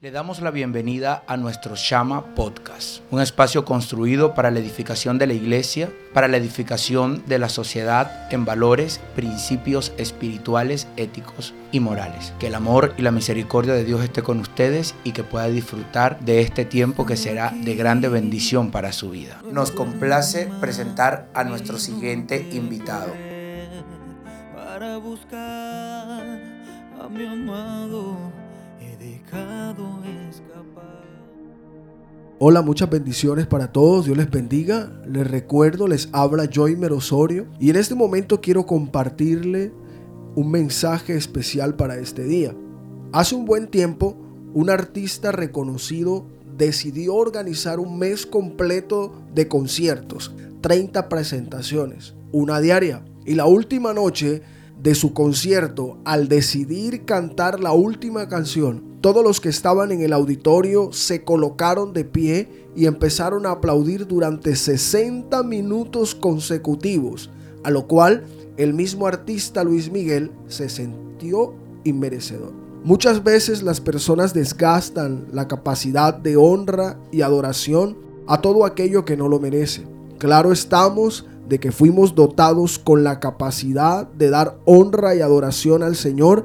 Le damos la bienvenida a nuestro Shama Podcast, un espacio construido para la edificación de la iglesia, para la edificación de la sociedad en valores, principios espirituales, éticos y morales. Que el amor y la misericordia de Dios esté con ustedes y que pueda disfrutar de este tiempo que será de grande bendición para su vida. Nos complace presentar a nuestro siguiente invitado. Para buscar a mi amado Hola, muchas bendiciones para todos. Dios les bendiga. Les recuerdo, les habla Joymer Osorio. Y en este momento quiero compartirle un mensaje especial para este día. Hace un buen tiempo, un artista reconocido decidió organizar un mes completo de conciertos, 30 presentaciones, una diaria. Y la última noche de su concierto, al decidir cantar la última canción, todos los que estaban en el auditorio se colocaron de pie y empezaron a aplaudir durante 60 minutos consecutivos, a lo cual el mismo artista Luis Miguel se sintió inmerecedor. Muchas veces las personas desgastan la capacidad de honra y adoración a todo aquello que no lo merece. Claro estamos de que fuimos dotados con la capacidad de dar honra y adoración al Señor,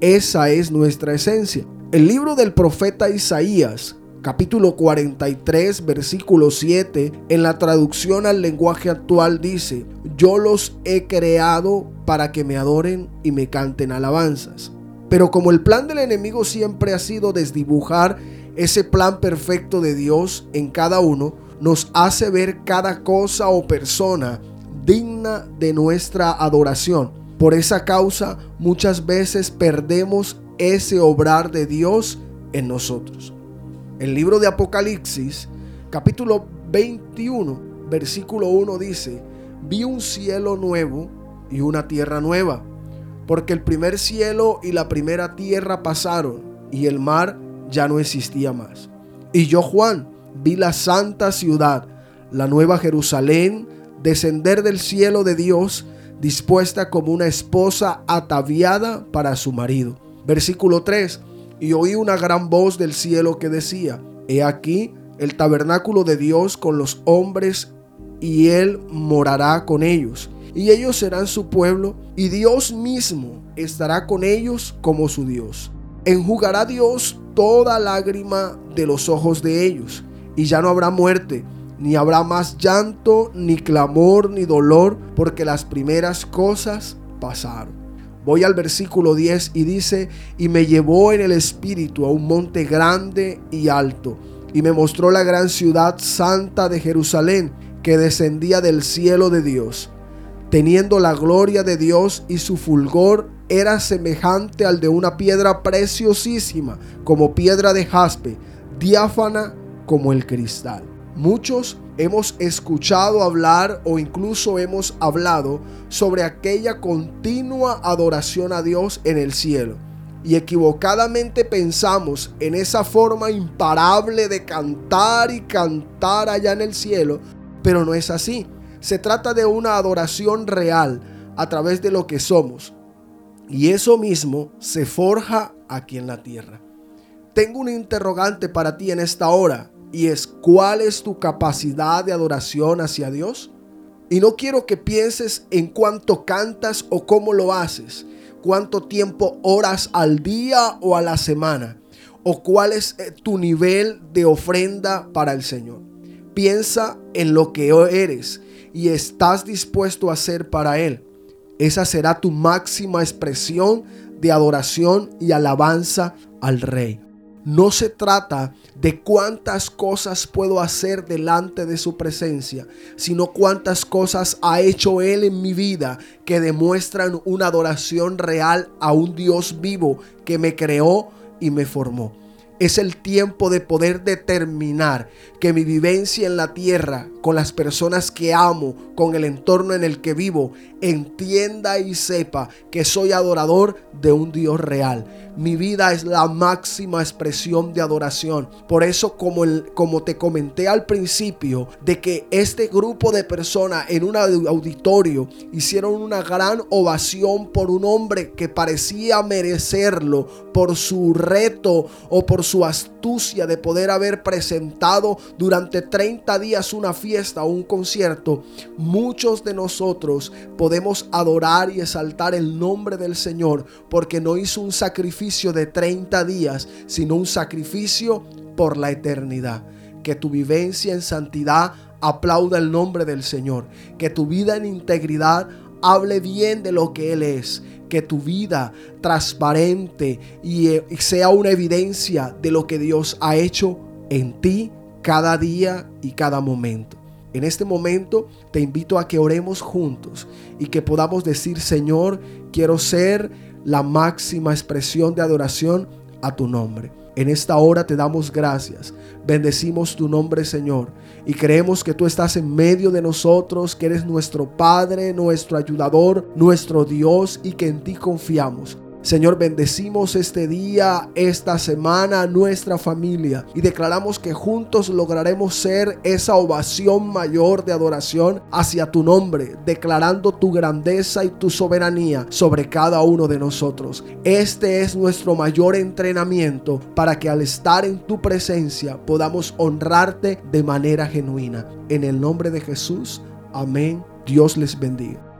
esa es nuestra esencia. El libro del profeta Isaías, capítulo 43, versículo 7, en la traducción al lenguaje actual dice, yo los he creado para que me adoren y me canten alabanzas. Pero como el plan del enemigo siempre ha sido desdibujar ese plan perfecto de Dios en cada uno, nos hace ver cada cosa o persona digna de nuestra adoración. Por esa causa muchas veces perdemos ese obrar de Dios en nosotros. El libro de Apocalipsis, capítulo 21, versículo 1 dice, vi un cielo nuevo y una tierra nueva, porque el primer cielo y la primera tierra pasaron y el mar ya no existía más. Y yo, Juan, vi la santa ciudad, la nueva Jerusalén, descender del cielo de Dios, dispuesta como una esposa ataviada para su marido. Versículo 3. Y oí una gran voz del cielo que decía, He aquí el tabernáculo de Dios con los hombres, y él morará con ellos. Y ellos serán su pueblo, y Dios mismo estará con ellos como su Dios. Enjugará Dios toda lágrima de los ojos de ellos y ya no habrá muerte, ni habrá más llanto, ni clamor, ni dolor, porque las primeras cosas pasaron. Voy al versículo 10 y dice, y me llevó en el espíritu a un monte grande y alto, y me mostró la gran ciudad santa de Jerusalén, que descendía del cielo de Dios, teniendo la gloria de Dios y su fulgor era semejante al de una piedra preciosísima, como piedra de jaspe, diáfana como el cristal. Muchos hemos escuchado hablar o incluso hemos hablado sobre aquella continua adoración a Dios en el cielo. Y equivocadamente pensamos en esa forma imparable de cantar y cantar allá en el cielo, pero no es así. Se trata de una adoración real a través de lo que somos. Y eso mismo se forja aquí en la tierra. Tengo un interrogante para ti en esta hora y es cuál es tu capacidad de adoración hacia Dios. Y no quiero que pienses en cuánto cantas o cómo lo haces, cuánto tiempo oras al día o a la semana, o cuál es eh, tu nivel de ofrenda para el Señor. Piensa en lo que eres y estás dispuesto a hacer para Él. Esa será tu máxima expresión de adoración y alabanza al Rey. No se trata de cuántas cosas puedo hacer delante de su presencia, sino cuántas cosas ha hecho Él en mi vida que demuestran una adoración real a un Dios vivo que me creó y me formó. Es el tiempo de poder determinar que mi vivencia en la tierra, con las personas que amo, con el entorno en el que vivo, entienda y sepa que soy adorador de un Dios real. Mi vida es la máxima expresión de adoración. Por eso, como, el, como te comenté al principio, de que este grupo de personas en un auditorio hicieron una gran ovación por un hombre que parecía merecerlo, por su reto o por su astucia de poder haber presentado durante 30 días una fiesta o un concierto, muchos de nosotros podemos adorar y exaltar el nombre del Señor porque no hizo un sacrificio de 30 días, sino un sacrificio por la eternidad. Que tu vivencia en santidad aplauda el nombre del Señor. Que tu vida en integridad hable bien de lo que Él es. Que tu vida transparente y eh, sea una evidencia de lo que Dios ha hecho en ti cada día y cada momento. En este momento te invito a que oremos juntos y que podamos decir, Señor, quiero ser la máxima expresión de adoración a tu nombre. En esta hora te damos gracias. Bendecimos tu nombre, Señor. Y creemos que tú estás en medio de nosotros, que eres nuestro Padre, nuestro ayudador, nuestro Dios y que en ti confiamos. Señor, bendecimos este día, esta semana, nuestra familia y declaramos que juntos lograremos ser esa ovación mayor de adoración hacia tu nombre, declarando tu grandeza y tu soberanía sobre cada uno de nosotros. Este es nuestro mayor entrenamiento para que al estar en tu presencia podamos honrarte de manera genuina. En el nombre de Jesús, amén. Dios les bendiga.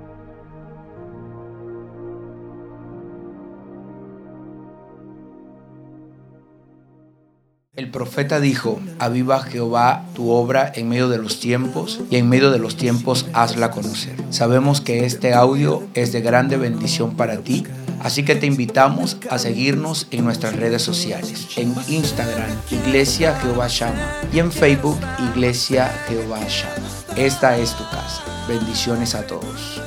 Profeta dijo, aviva Jehová tu obra en medio de los tiempos y en medio de los tiempos hazla conocer. Sabemos que este audio es de grande bendición para ti, así que te invitamos a seguirnos en nuestras redes sociales, en Instagram, Iglesia Jehová Shama, y en Facebook, Iglesia Jehová Shama. Esta es tu casa. Bendiciones a todos.